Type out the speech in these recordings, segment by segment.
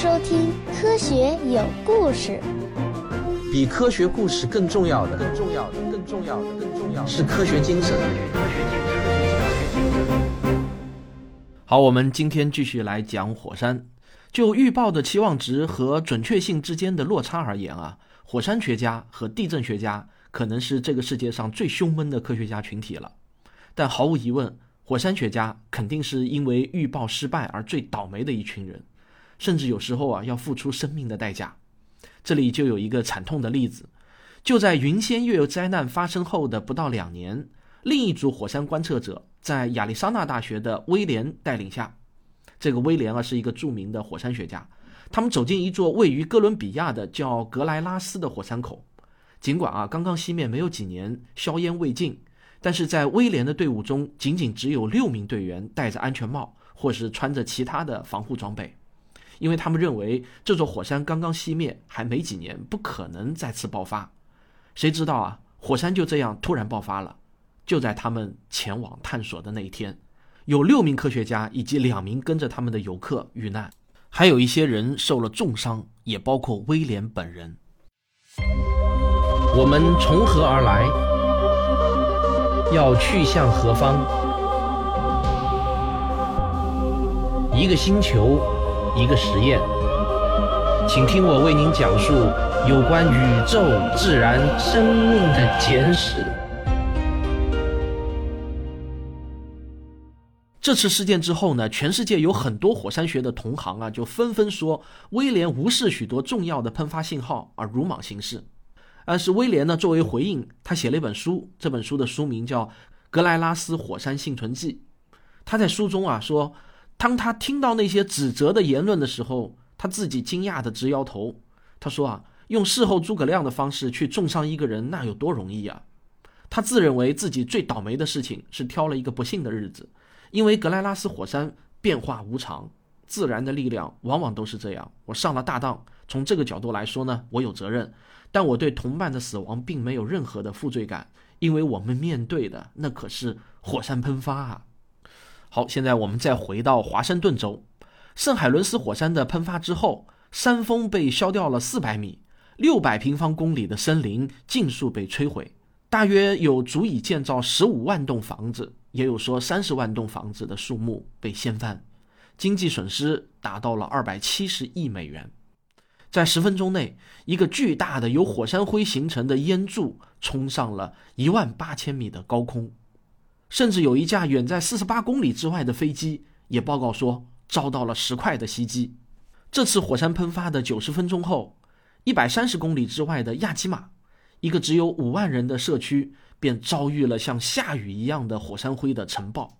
收听《科学有故事》。比科学故事更重要的，更重要的，更重要的，更重要的是科学精神。好，我们今天继续来讲火山。就预报的期望值和准确性之间的落差而言啊，火山学家和地震学家可能是这个世界上最凶闷的科学家群体了。但毫无疑问，火山学家肯定是因为预报失败而最倒霉的一群人，甚至有时候啊要付出生命的代价。这里就有一个惨痛的例子，就在云仙月灾难发生后的不到两年，另一组火山观测者在亚利桑那大学的威廉带领下。这个威廉啊是一个著名的火山学家，他们走进一座位于哥伦比亚的叫格莱拉斯的火山口。尽管啊刚刚熄灭没有几年，硝烟未尽，但是在威廉的队伍中，仅仅只有六名队员戴着安全帽，或是穿着其他的防护装备，因为他们认为这座火山刚刚熄灭还没几年，不可能再次爆发。谁知道啊，火山就这样突然爆发了，就在他们前往探索的那一天。有六名科学家以及两名跟着他们的游客遇难，还有一些人受了重伤，也包括威廉本人。我们从何而来？要去向何方？一个星球，一个实验，请听我为您讲述有关宇宙、自然、生命的简史。这次事件之后呢，全世界有很多火山学的同行啊，就纷纷说威廉无视许多重要的喷发信号而鲁莽行事。但是威廉呢，作为回应，他写了一本书，这本书的书名叫《格莱拉斯火山幸存记》。他在书中啊说，当他听到那些指责的言论的时候，他自己惊讶的直摇头。他说啊，用事后诸葛亮的方式去重伤一个人，那有多容易啊？他自认为自己最倒霉的事情是挑了一个不幸的日子。因为格莱拉斯火山变化无常，自然的力量往往都是这样。我上了大当，从这个角度来说呢，我有责任，但我对同伴的死亡并没有任何的负罪感，因为我们面对的那可是火山喷发啊。好，现在我们再回到华盛顿州，圣海伦斯火山的喷发之后，山峰被削掉了四百米，六百平方公里的森林尽数被摧毁，大约有足以建造十五万栋房子。也有说三十万栋房子的树木被掀翻，经济损失达到了二百七十亿美元。在十分钟内，一个巨大的由火山灰形成的烟柱冲上了一万八千米的高空，甚至有一架远在四十八公里之外的飞机也报告说遭到了石块的袭击。这次火山喷发的九十分钟后，一百三十公里之外的亚基马，一个只有五万人的社区。便遭遇了像下雨一样的火山灰的尘暴，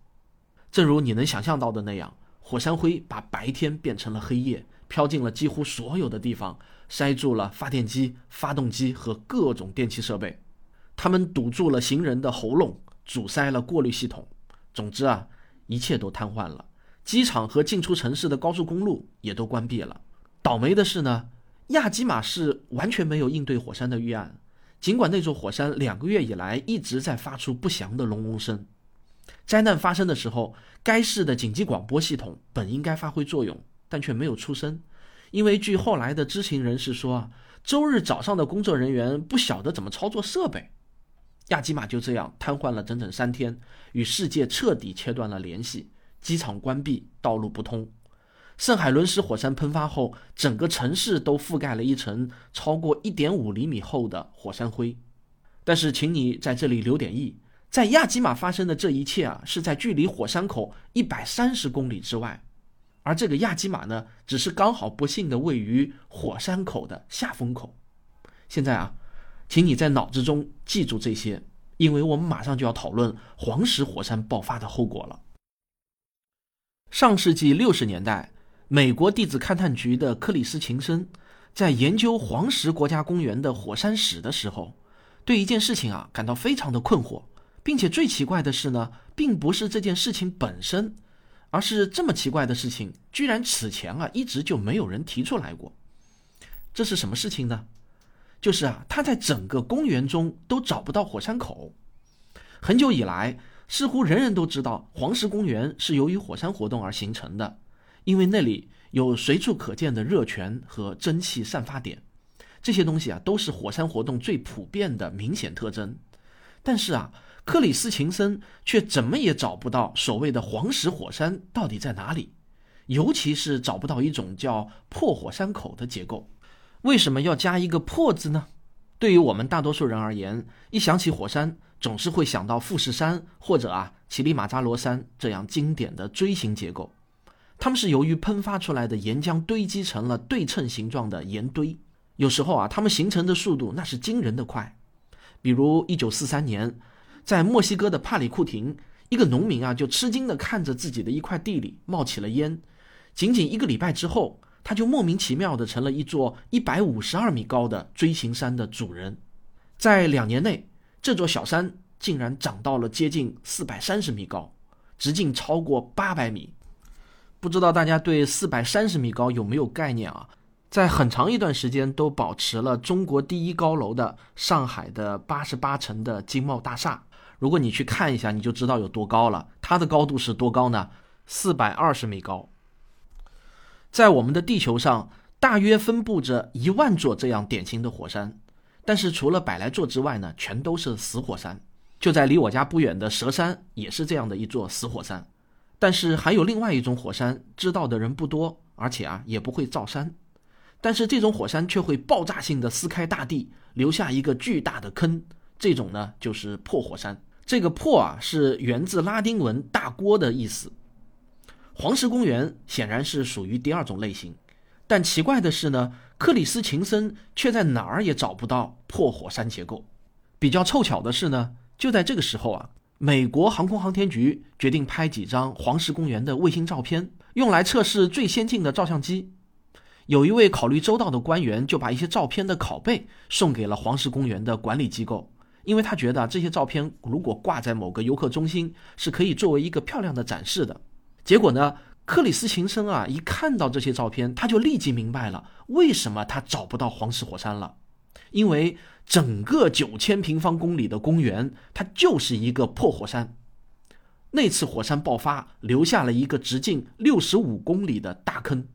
正如你能想象到的那样，火山灰把白天变成了黑夜，飘进了几乎所有的地方，塞住了发电机、发动机和各种电气设备，它们堵住了行人的喉咙，阻塞了过滤系统。总之啊，一切都瘫痪了。机场和进出城市的高速公路也都关闭了。倒霉的是呢，亚基马市完全没有应对火山的预案。尽管那座火山两个月以来一直在发出不祥的隆隆声，灾难发生的时候，该市的紧急广播系统本应该发挥作用，但却没有出声，因为据后来的知情人士说，周日早上的工作人员不晓得怎么操作设备。亚基马就这样瘫痪了整整三天，与世界彻底切断了联系，机场关闭，道路不通。圣海伦斯火山喷发后，整个城市都覆盖了一层超过一点五厘米厚的火山灰。但是，请你在这里留点意，在亚基马发生的这一切啊，是在距离火山口一百三十公里之外，而这个亚基马呢，只是刚好不幸的位于火山口的下风口。现在啊，请你在脑子中记住这些，因为我们马上就要讨论黄石火山爆发的后果了。上世纪六十年代。美国地质勘探局的克里斯琴森在研究黄石国家公园的火山史的时候，对一件事情啊感到非常的困惑，并且最奇怪的是呢，并不是这件事情本身，而是这么奇怪的事情居然此前啊一直就没有人提出来过。这是什么事情呢？就是啊他在整个公园中都找不到火山口。很久以来，似乎人人都知道黄石公园是由于火山活动而形成的。因为那里有随处可见的热泉和蒸汽散发点，这些东西啊都是火山活动最普遍的明显特征。但是啊，克里斯琴森却怎么也找不到所谓的黄石火山到底在哪里，尤其是找不到一种叫破火山口的结构。为什么要加一个“破”字呢？对于我们大多数人而言，一想起火山，总是会想到富士山或者啊乞力马扎罗山这样经典的锥形结构。它们是由于喷发出来的岩浆堆积成了对称形状的岩堆，有时候啊，它们形成的速度那是惊人的快。比如一九四三年，在墨西哥的帕里库廷，一个农民啊就吃惊地看着自己的一块地里冒起了烟，仅仅一个礼拜之后。他就莫名其妙地成了一座一百五十二米高的锥形山的主人，在两年内，这座小山竟然长到了接近四百三十米高，直径超过八百米。不知道大家对四百三十米高有没有概念啊？在很长一段时间都保持了中国第一高楼的上海的八十八层的金茂大厦，如果你去看一下，你就知道有多高了。它的高度是多高呢？四百二十米高。在我们的地球上，大约分布着一万座这样典型的火山，但是除了百来座之外呢，全都是死火山。就在离我家不远的蛇山，也是这样的一座死火山。但是还有另外一种火山，知道的人不多，而且啊也不会造山。但是这种火山却会爆炸性的撕开大地，留下一个巨大的坑。这种呢就是破火山。这个破啊是源自拉丁文“大锅”的意思。黄石公园显然是属于第二种类型，但奇怪的是呢，克里斯琴森却在哪儿也找不到破火山结构。比较凑巧的是呢，就在这个时候啊，美国航空航天局决定拍几张黄石公园的卫星照片，用来测试最先进的照相机。有一位考虑周到的官员就把一些照片的拷贝送给了黄石公园的管理机构，因为他觉得这些照片如果挂在某个游客中心，是可以作为一个漂亮的展示的。结果呢？克里斯琴森啊，一看到这些照片，他就立即明白了为什么他找不到黄石火山了。因为整个九千平方公里的公园，它就是一个破火山。那次火山爆发留下了一个直径六十五公里的大坑，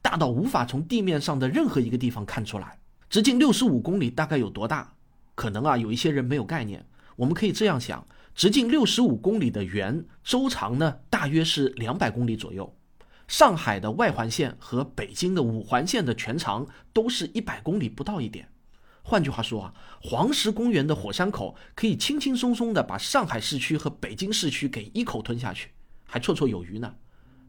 大到无法从地面上的任何一个地方看出来。直径六十五公里大概有多大？可能啊，有一些人没有概念。我们可以这样想。直径六十五公里的圆，周长呢大约是两百公里左右。上海的外环线和北京的五环线的全长都是一百公里不到一点。换句话说啊，黄石公园的火山口可以轻轻松松地把上海市区和北京市区给一口吞下去，还绰绰有余呢。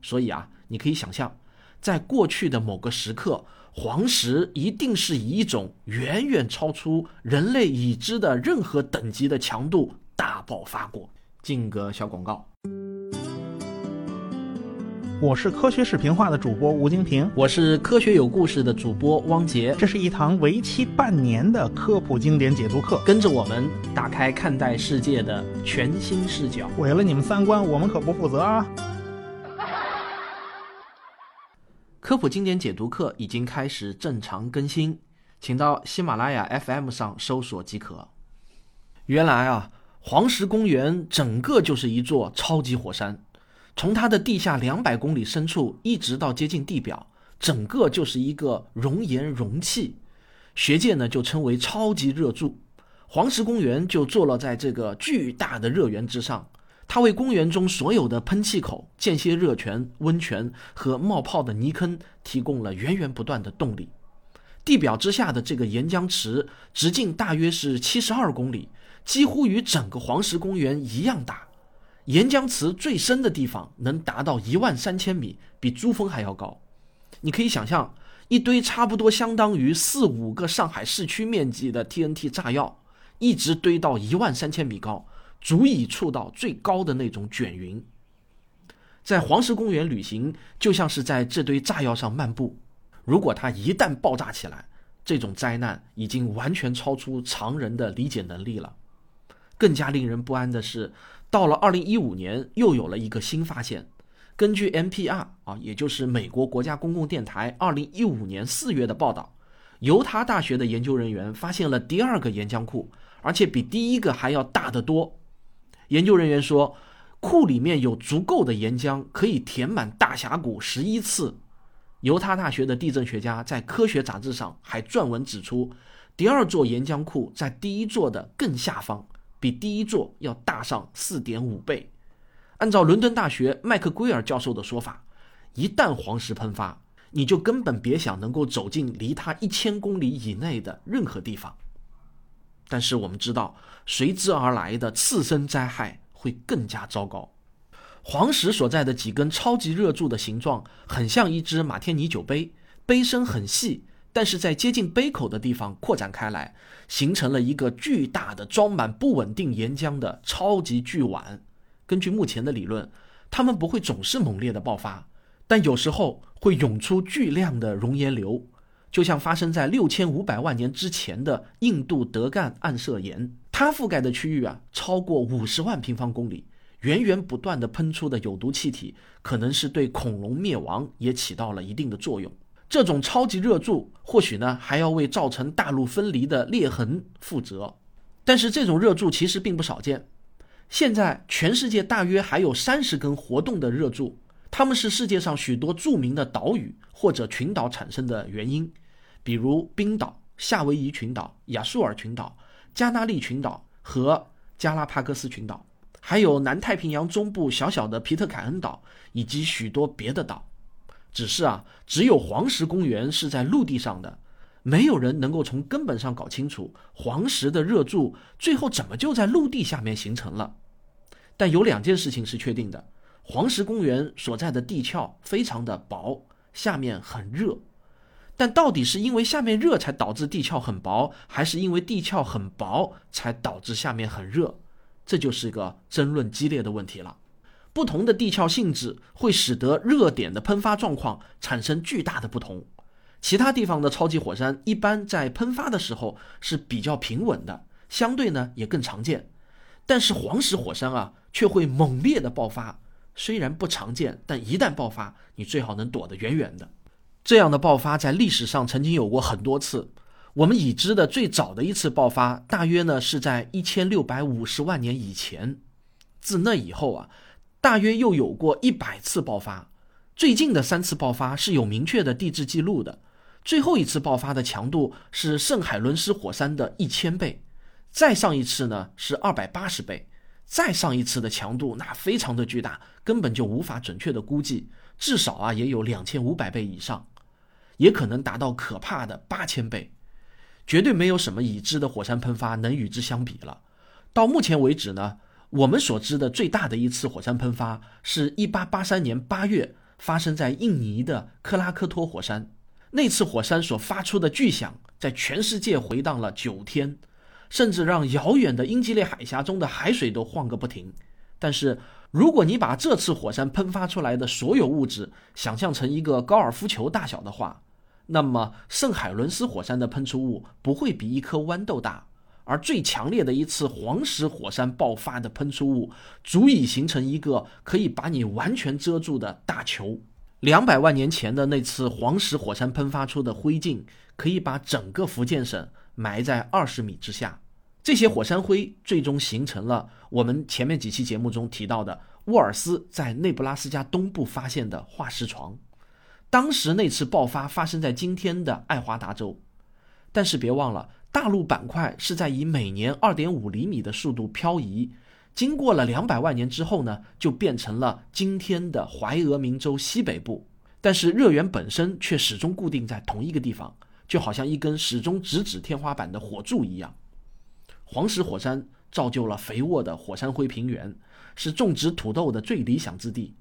所以啊，你可以想象，在过去的某个时刻，黄石一定是以一种远远超出人类已知的任何等级的强度。大爆发过，进个小广告。我是科学视频化的主播吴京平，我是科学有故事的主播汪杰。这是一堂为期半年的科普经典解读课，跟着我们打开看待世界的全新视角。毁了你们三观，我们可不负责啊！科普经典解读课已经开始正常更新，请到喜马拉雅 FM 上搜索即可。原来啊。黄石公园整个就是一座超级火山，从它的地下两百公里深处一直到接近地表，整个就是一个熔岩容器。学界呢就称为超级热柱。黄石公园就坐落在这个巨大的热源之上，它为公园中所有的喷气口、间歇热泉、温泉和冒泡的泥坑提供了源源不断的动力。地表之下的这个岩浆池直径大约是七十二公里。几乎与整个黄石公园一样大，岩浆池最深的地方能达到一万三千米，比珠峰还要高。你可以想象，一堆差不多相当于四五个上海市区面积的 TNT 炸药，一直堆到一万三千米高，足以触到最高的那种卷云。在黄石公园旅行，就像是在这堆炸药上漫步。如果它一旦爆炸起来，这种灾难已经完全超出常人的理解能力了。更加令人不安的是，到了二零一五年，又有了一个新发现。根据 NPR 啊，也就是美国国家公共电台二零一五年四月的报道，犹他大学的研究人员发现了第二个岩浆库，而且比第一个还要大得多。研究人员说，库里面有足够的岩浆，可以填满大峡谷十一次。犹他大学的地震学家在科学杂志上还撰文指出，第二座岩浆库在第一座的更下方，比第一座要大上四点五倍。按照伦敦大学麦克圭尔教授的说法，一旦黄石喷发，你就根本别想能够走进离它一千公里以内的任何地方。但是我们知道，随之而来的次生灾害会更加糟糕。黄石所在的几根超级热柱的形状很像一只马天尼酒杯，杯身很细，但是在接近杯口的地方扩展开来，形成了一个巨大的装满不稳定岩浆的超级巨碗。根据目前的理论，它们不会总是猛烈的爆发，但有时候会涌出巨量的熔岩流。就像发生在六千五百万年之前的印度德干暗色岩，它覆盖的区域啊超过五十万平方公里，源源不断的喷出的有毒气体，可能是对恐龙灭亡也起到了一定的作用。这种超级热柱或许呢还要为造成大陆分离的裂痕负责，但是这种热柱其实并不少见。现在全世界大约还有三十根活动的热柱，它们是世界上许多著名的岛屿或者群岛产生的原因。比如冰岛、夏威夷群岛、亚速尔群岛、加纳利群岛和加拉帕戈斯群岛，还有南太平洋中部小小的皮特凯恩岛以及许多别的岛。只是啊，只有黄石公园是在陆地上的，没有人能够从根本上搞清楚黄石的热柱最后怎么就在陆地下面形成了。但有两件事情是确定的：黄石公园所在的地壳非常的薄，下面很热。但到底是因为下面热才导致地壳很薄，还是因为地壳很薄才导致下面很热？这就是一个争论激烈的问题了。不同的地壳性质会使得热点的喷发状况产生巨大的不同。其他地方的超级火山一般在喷发的时候是比较平稳的，相对呢也更常见。但是黄石火山啊却会猛烈的爆发，虽然不常见，但一旦爆发，你最好能躲得远远的。这样的爆发在历史上曾经有过很多次。我们已知的最早的一次爆发，大约呢是在一千六百五十万年以前。自那以后啊，大约又有过一百次爆发。最近的三次爆发是有明确的地质记录的。最后一次爆发的强度是圣海伦斯火山的一千倍，再上一次呢是二百八十倍，再上一次的强度那非常的巨大，根本就无法准确的估计，至少啊也有两千五百倍以上。也可能达到可怕的八千倍，绝对没有什么已知的火山喷发能与之相比了。到目前为止呢，我们所知的最大的一次火山喷发是一八八三年八月发生在印尼的克拉科托火山。那次火山所发出的巨响在全世界回荡了九天，甚至让遥远的英吉利海峡中的海水都晃个不停。但是，如果你把这次火山喷发出来的所有物质想象成一个高尔夫球大小的话，那么，圣海伦斯火山的喷出物不会比一颗豌豆大，而最强烈的一次黄石火山爆发的喷出物，足以形成一个可以把你完全遮住的大球。两百万年前的那次黄石火山喷发出的灰烬，可以把整个福建省埋在二十米之下。这些火山灰最终形成了我们前面几期节目中提到的沃尔斯在内布拉斯加东部发现的化石床。当时那次爆发发生在今天的爱华达州，但是别忘了，大陆板块是在以每年二点五厘米的速度漂移，经过了两百万年之后呢，就变成了今天的怀俄明州西北部。但是热源本身却始终固定在同一个地方，就好像一根始终直指天花板的火柱一样。黄石火山造就了肥沃的火山灰平原，是种植土豆的最理想之地。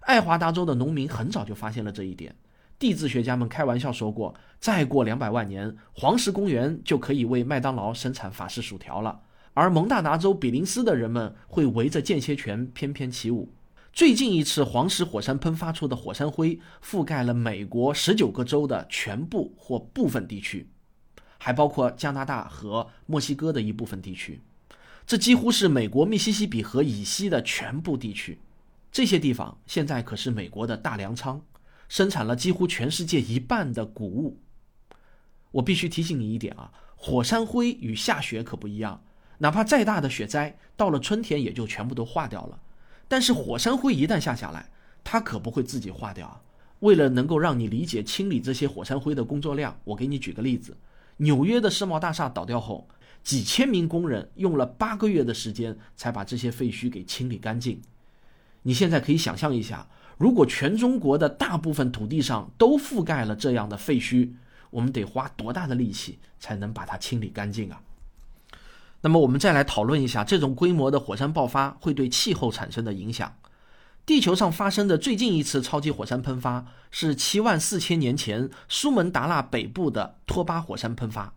爱华达州的农民很早就发现了这一点，地质学家们开玩笑说过，再过两百万年，黄石公园就可以为麦当劳生产法式薯条了，而蒙大拿州比林斯的人们会围着间歇泉翩翩起舞。最近一次黄石火山喷发出的火山灰覆盖了美国十九个州的全部或部分地区，还包括加拿大和墨西哥的一部分地区，这几乎是美国密西西比河以西的全部地区。这些地方现在可是美国的大粮仓，生产了几乎全世界一半的谷物。我必须提醒你一点啊，火山灰与下雪可不一样，哪怕再大的雪灾，到了春天也就全部都化掉了。但是火山灰一旦下下来，它可不会自己化掉啊。为了能够让你理解清理这些火山灰的工作量，我给你举个例子：纽约的世贸大厦倒掉后，几千名工人用了八个月的时间才把这些废墟给清理干净。你现在可以想象一下，如果全中国的大部分土地上都覆盖了这样的废墟，我们得花多大的力气才能把它清理干净啊？那么我们再来讨论一下这种规模的火山爆发会对气候产生的影响。地球上发生的最近一次超级火山喷发是七万四千年前苏门答腊北部的托巴火山喷发。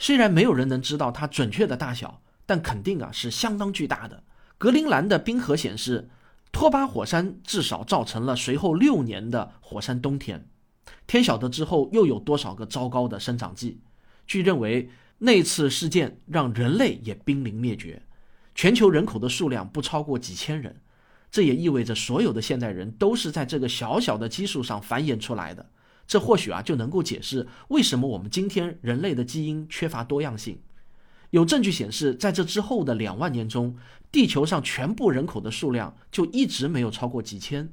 虽然没有人能知道它准确的大小，但肯定啊是相当巨大的。格陵兰的冰河显示，托巴火山至少造成了随后六年的火山冬天。天晓得之后又有多少个糟糕的生长季？据认为，那次事件让人类也濒临灭绝，全球人口的数量不超过几千人。这也意味着所有的现代人都是在这个小小的基数上繁衍出来的。这或许啊就能够解释为什么我们今天人类的基因缺乏多样性。有证据显示，在这之后的两万年中，地球上全部人口的数量就一直没有超过几千。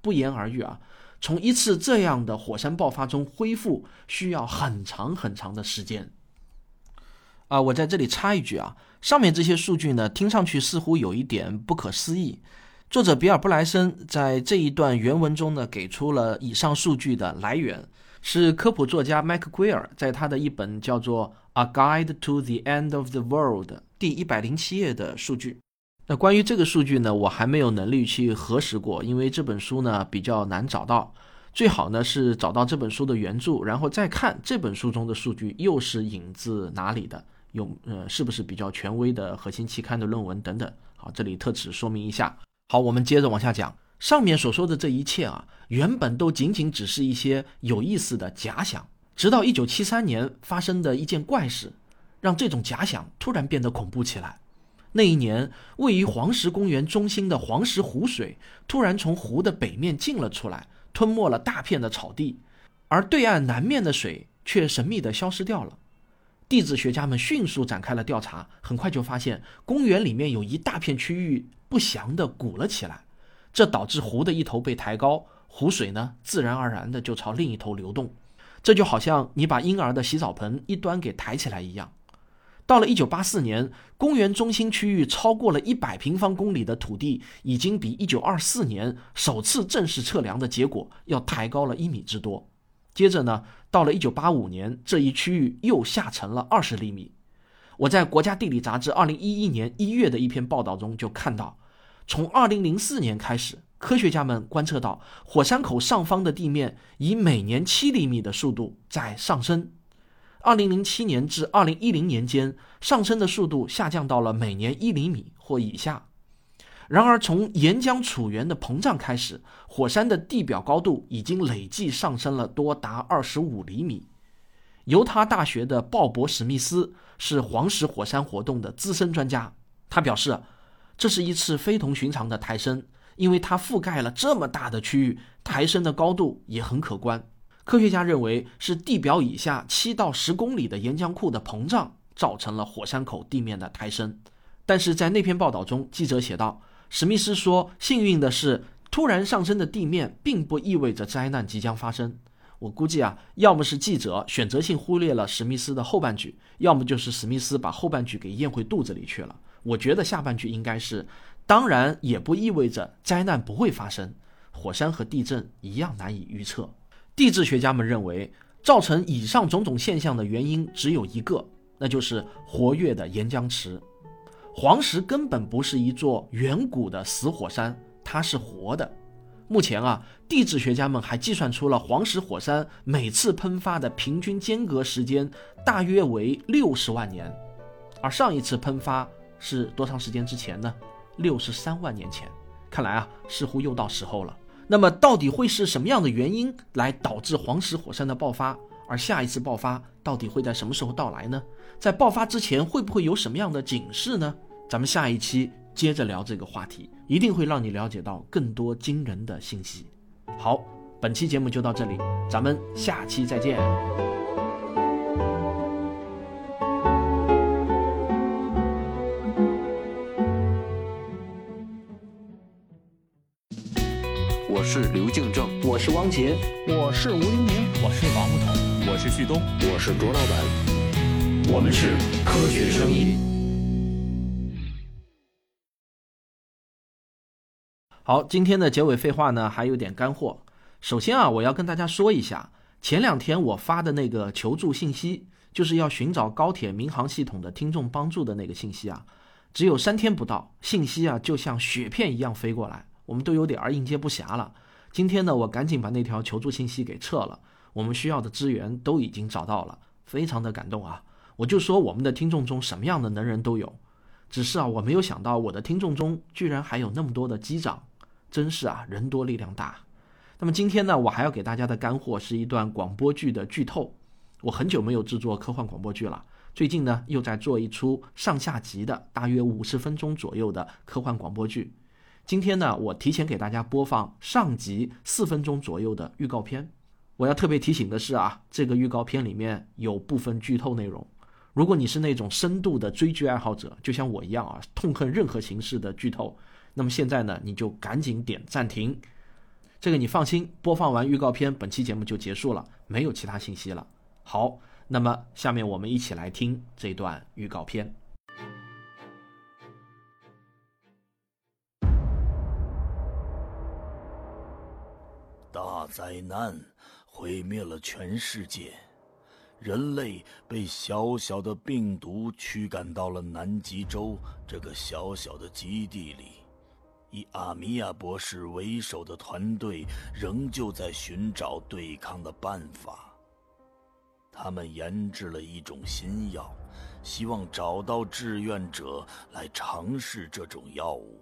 不言而喻啊，从一次这样的火山爆发中恢复需要很长很长的时间。啊，我在这里插一句啊，上面这些数据呢，听上去似乎有一点不可思议。作者比尔·布莱森在这一段原文中呢，给出了以上数据的来源，是科普作家麦克圭尔在他的一本叫做《A Guide to the End of the World》第一百零七页的数据。那关于这个数据呢，我还没有能力去核实过，因为这本书呢比较难找到。最好呢是找到这本书的原著，然后再看这本书中的数据又是引自哪里的，有呃是不是比较权威的核心期刊的论文等等。好，这里特此说明一下。好，我们接着往下讲。上面所说的这一切啊，原本都仅仅只是一些有意思的假想，直到1973年发生的一件怪事，让这种假想突然变得恐怖起来。那一年，位于黄石公园中心的黄石湖水突然从湖的北面进了出来，吞没了大片的草地，而对岸南面的水却神秘地消失掉了。地质学家们迅速展开了调查，很快就发现公园里面有一大片区域。不祥的鼓了起来，这导致湖的一头被抬高，湖水呢自然而然的就朝另一头流动。这就好像你把婴儿的洗澡盆一端给抬起来一样。到了1984年，公园中心区域超过了一百平方公里的土地，已经比1924年首次正式测量的结果要抬高了一米之多。接着呢，到了1985年，这一区域又下沉了二十厘米。我在《国家地理》杂志二零一一年一月的一篇报道中就看到，从二零零四年开始，科学家们观测到火山口上方的地面以每年七厘米的速度在上升。二零零七年至二零一零年间，上升的速度下降到了每年一厘米或以下。然而，从岩浆储源的膨胀开始，火山的地表高度已经累计上升了多达二十五厘米。犹他大学的鲍勃·史密斯是黄石火山活动的资深专家。他表示，这是一次非同寻常的抬升，因为它覆盖了这么大的区域，抬升的高度也很可观。科学家认为是地表以下七到十公里的岩浆库的膨胀造成了火山口地面的抬升。但是在那篇报道中，记者写道，史密斯说：“幸运的是，突然上升的地面并不意味着灾难即将发生。”我估计啊，要么是记者选择性忽略了史密斯的后半句，要么就是史密斯把后半句给咽回肚子里去了。我觉得下半句应该是，当然也不意味着灾难不会发生。火山和地震一样难以预测。地质学家们认为，造成以上种种现象的原因只有一个，那就是活跃的岩浆池。黄石根本不是一座远古的死火山，它是活的。目前啊，地质学家们还计算出了黄石火山每次喷发的平均间隔时间大约为六十万年，而上一次喷发是多长时间之前呢？六十三万年前。看来啊，似乎又到时候了。那么，到底会是什么样的原因来导致黄石火山的爆发？而下一次爆发到底会在什么时候到来呢？在爆发之前会不会有什么样的警示呢？咱们下一期。接着聊这个话题，一定会让你了解到更多惊人的信息。好，本期节目就到这里，咱们下期再见。是刘敬正，我是汪杰，我是吴黎明，我是王木桐，我是旭东，我是卓老板，我们是科学声音。好，今天的结尾废话呢，还有点干货。首先啊，我要跟大家说一下，前两天我发的那个求助信息，就是要寻找高铁民航系统的听众帮助的那个信息啊，只有三天不到，信息啊就像雪片一样飞过来，我们都有点儿应接不暇了。今天呢，我赶紧把那条求助信息给撤了，我们需要的资源都已经找到了，非常的感动啊！我就说我们的听众中什么样的能人都有，只是啊，我没有想到我的听众中居然还有那么多的机长。真是啊，人多力量大。那么今天呢，我还要给大家的干货是一段广播剧的剧透。我很久没有制作科幻广播剧了，最近呢又在做一出上下集的，大约五十分钟左右的科幻广播剧。今天呢，我提前给大家播放上集四分钟左右的预告片。我要特别提醒的是啊，这个预告片里面有部分剧透内容。如果你是那种深度的追剧爱好者，就像我一样啊，痛恨任何形式的剧透。那么现在呢，你就赶紧点暂停。这个你放心，播放完预告片，本期节目就结束了，没有其他信息了。好，那么下面我们一起来听这段预告片。灾难毁灭了全世界，人类被小小的病毒驱赶到了南极洲这个小小的基地里。以阿米亚博士为首的团队仍旧在寻找对抗的办法。他们研制了一种新药，希望找到志愿者来尝试这种药物。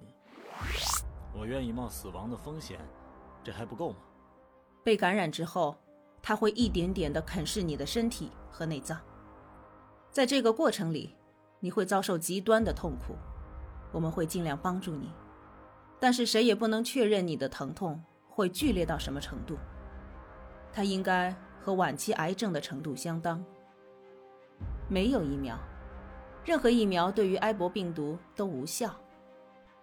我愿意冒死亡的风险，这还不够吗？被感染之后，它会一点点的啃噬你的身体和内脏。在这个过程里，你会遭受极端的痛苦。我们会尽量帮助你。但是谁也不能确认你的疼痛会剧烈到什么程度。它应该和晚期癌症的程度相当。没有疫苗，任何疫苗对于埃博病毒都无效。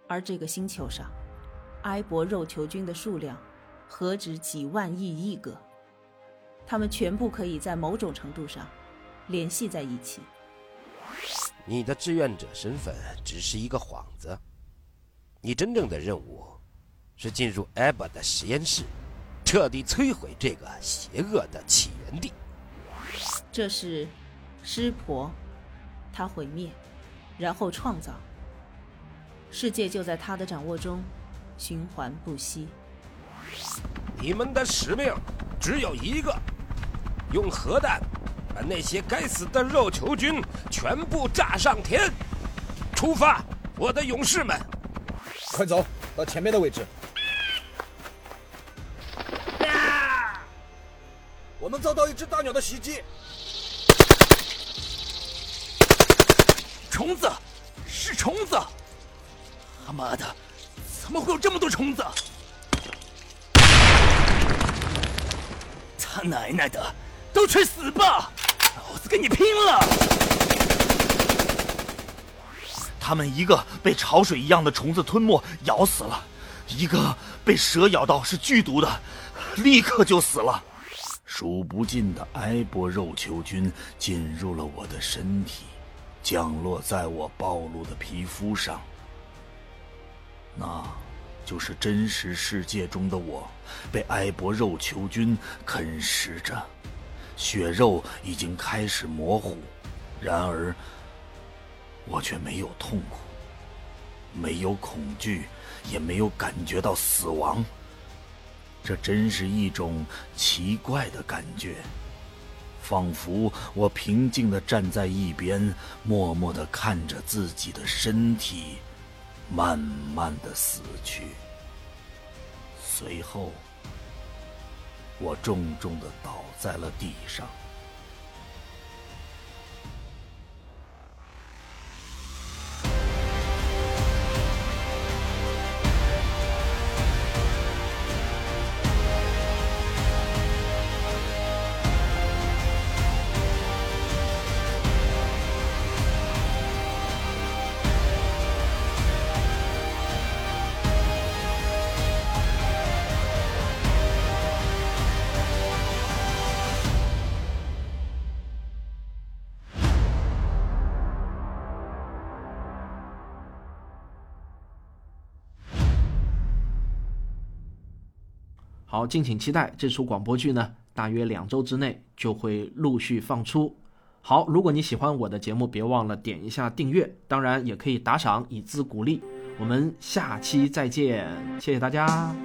而这个星球上，埃博肉球菌的数量何止几万亿亿个，他们全部可以在某种程度上联系在一起。你的志愿者身份只是一个幌子。你真正的任务是进入艾巴的实验室，彻底摧毁这个邪恶的起源地。这是湿婆，他毁灭，然后创造。世界就在他的掌握中，循环不息。你们的使命只有一个：用核弹把那些该死的肉球菌全部炸上天。出发，我的勇士们！快走到前面的位置！我们遭到一只大鸟的袭击！虫子，是虫子！他妈的，怎么会有这么多虫子？他奶奶的，都去死吧！老子跟你拼了！他们一个被潮水一样的虫子吞没咬死了，一个被蛇咬到是剧毒的，立刻就死了。数不尽的埃博肉球菌进入了我的身体，降落在我暴露的皮肤上。那，就是真实世界中的我，被埃博肉球菌啃食着，血肉已经开始模糊，然而。我却没有痛苦，没有恐惧，也没有感觉到死亡。这真是一种奇怪的感觉，仿佛我平静的站在一边，默默的看着自己的身体慢慢的死去。随后，我重重的倒在了地上。好，敬请期待这出广播剧呢，大约两周之内就会陆续放出。好，如果你喜欢我的节目，别忘了点一下订阅，当然也可以打赏以资鼓励。我们下期再见，谢谢大家。